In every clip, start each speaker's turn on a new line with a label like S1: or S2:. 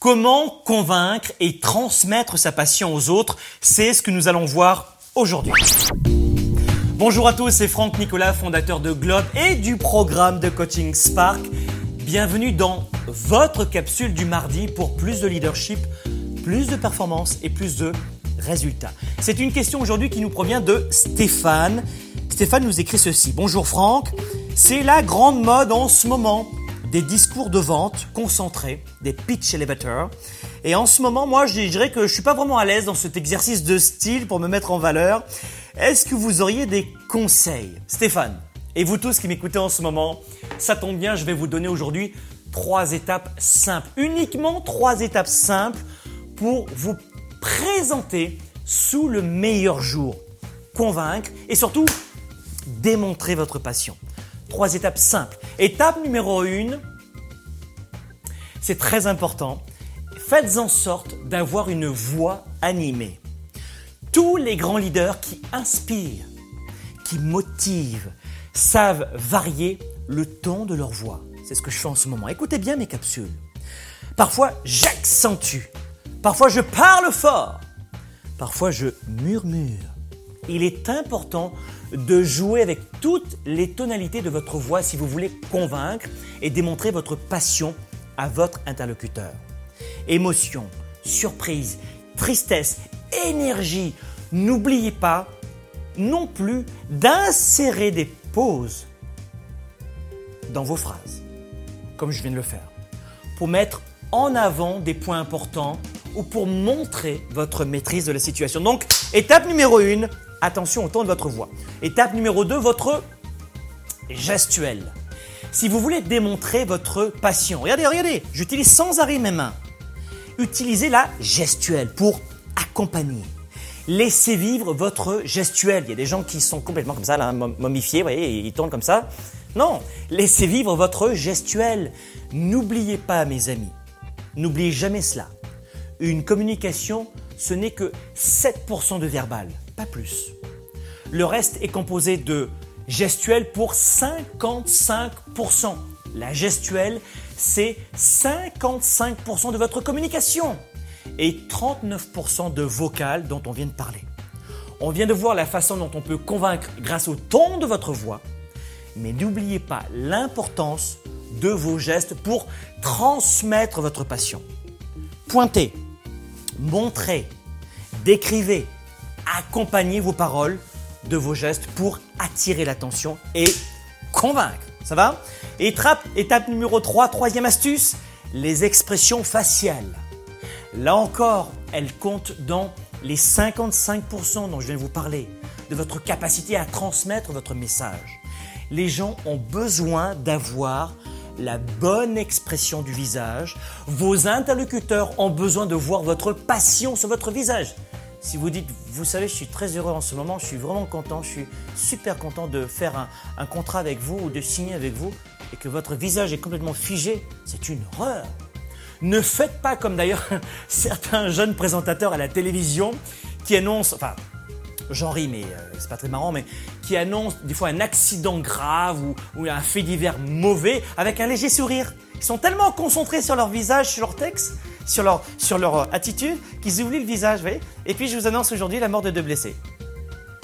S1: Comment convaincre et transmettre sa passion aux autres C'est ce que nous allons voir aujourd'hui. Bonjour à tous, c'est Franck Nicolas, fondateur de Globe et du programme de coaching Spark. Bienvenue dans votre capsule du mardi pour plus de leadership, plus de performance et plus de résultats. C'est une question aujourd'hui qui nous provient de Stéphane. Stéphane nous écrit ceci. Bonjour Franck, c'est la grande mode en ce moment des discours de vente concentrés, des pitch elevators. Et en ce moment, moi, je dirais que je suis pas vraiment à l'aise dans cet exercice de style pour me mettre en valeur. Est-ce que vous auriez des conseils? Stéphane, et vous tous qui m'écoutez en ce moment, ça tombe bien, je vais vous donner aujourd'hui trois étapes simples, uniquement trois étapes simples pour vous présenter sous le meilleur jour, convaincre et surtout démontrer votre passion. Trois étapes simples. Étape numéro une, c'est très important. Faites en sorte d'avoir une voix animée. Tous les grands leaders qui inspirent, qui motivent, savent varier le ton de leur voix. C'est ce que je fais en ce moment. Écoutez bien mes capsules. Parfois, j'accentue. Parfois, je parle fort. Parfois, je murmure. Il est important de jouer avec toutes les tonalités de votre voix si vous voulez convaincre et démontrer votre passion à votre interlocuteur. Émotion, surprise, tristesse, énergie. N'oubliez pas non plus d'insérer des pauses dans vos phrases, comme je viens de le faire, pour mettre en avant des points importants ou pour montrer votre maîtrise de la situation. Donc, étape numéro 1, attention au ton de votre voix. Étape numéro 2, votre gestuelle. Si vous voulez démontrer votre passion, regardez, regardez, j'utilise sans arrêt mes mains. Utilisez la gestuelle pour accompagner. Laissez vivre votre gestuelle. Il y a des gens qui sont complètement comme ça, là, momifiés, vous voyez, ils tournent comme ça. Non, laissez vivre votre gestuelle. N'oubliez pas, mes amis, n'oubliez jamais cela. Une communication, ce n'est que 7% de verbal, pas plus. Le reste est composé de gestuelle pour 55%. La gestuelle, c'est 55% de votre communication et 39% de vocal dont on vient de parler. On vient de voir la façon dont on peut convaincre grâce au ton de votre voix, mais n'oubliez pas l'importance de vos gestes pour transmettre votre passion. Pointez, montrez, décrivez, accompagnez vos paroles de vos gestes pour attirer l'attention et convaincre. Ça va? Étape, étape numéro 3, troisième astuce, les expressions faciales. Là encore, elles comptent dans les 55% dont je viens de vous parler, de votre capacité à transmettre votre message. Les gens ont besoin d'avoir la bonne expression du visage. Vos interlocuteurs ont besoin de voir votre passion sur votre visage. Si vous dites, vous savez, je suis très heureux en ce moment, je suis vraiment content, je suis super content de faire un, contrat avec vous ou de signer avec vous, et que votre visage est complètement figé, c'est une horreur. Ne faites pas comme d'ailleurs certains jeunes présentateurs à la télévision qui annoncent, enfin, j'en ris, mais euh, c'est pas très marrant, mais qui annoncent des fois un accident grave ou, un fait divers mauvais avec un léger sourire. Ils sont tellement concentrés sur leur visage, sur leur texte, sur leur, sur leur attitude, qu'ils oublient le visage, vous voyez Et puis je vous annonce aujourd'hui la mort de deux blessés.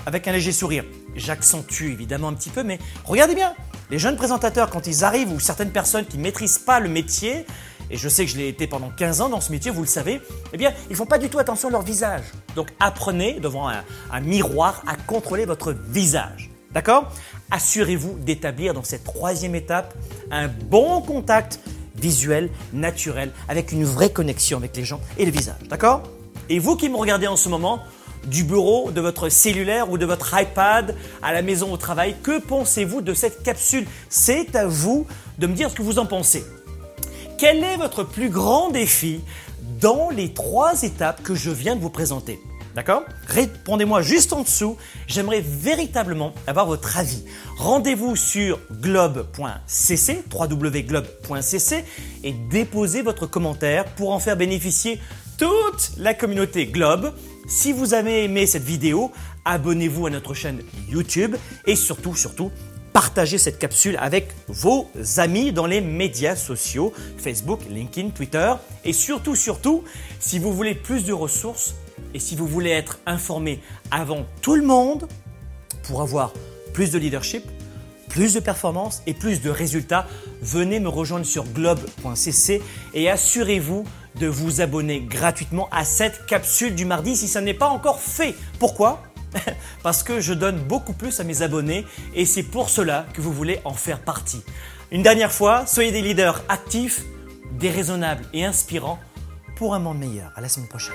S1: Avec un léger sourire. J'accentue évidemment un petit peu, mais regardez bien, les jeunes présentateurs, quand ils arrivent, ou certaines personnes qui ne maîtrisent pas le métier, et je sais que je l'ai été pendant 15 ans dans ce métier, vous le savez, eh bien, ils font pas du tout attention à leur visage. Donc apprenez devant un, un miroir à contrôler votre visage. D'accord? Assurez-vous d'établir dans cette troisième étape un bon contact visuel, naturel, avec une vraie connexion avec les gens et le visage. D'accord? Et vous qui me regardez en ce moment, du bureau, de votre cellulaire ou de votre iPad, à la maison, au travail, que pensez-vous de cette capsule? C'est à vous de me dire ce que vous en pensez. Quel est votre plus grand défi dans les trois étapes que je viens de vous présenter? D'accord? Répondez-moi juste en dessous. J'aimerais véritablement avoir votre avis. Rendez-vous sur globe.cc, www.globe.cc et déposez votre commentaire pour en faire bénéficier toute la communauté Globe. Si vous avez aimé cette vidéo, abonnez-vous à notre chaîne YouTube et surtout, surtout, partagez cette capsule avec vos amis dans les médias sociaux, Facebook, LinkedIn, Twitter. Et surtout, surtout, si vous voulez plus de ressources et si vous voulez être informé avant tout le monde pour avoir plus de leadership, plus de performance et plus de résultats, venez me rejoindre sur globe.cc et assurez-vous de vous abonner gratuitement à cette capsule du mardi si ça n'est pas encore fait. Pourquoi? Parce que je donne beaucoup plus à mes abonnés et c'est pour cela que vous voulez en faire partie. Une dernière fois, soyez des leaders actifs, déraisonnables et inspirants pour un monde meilleur. À la semaine prochaine.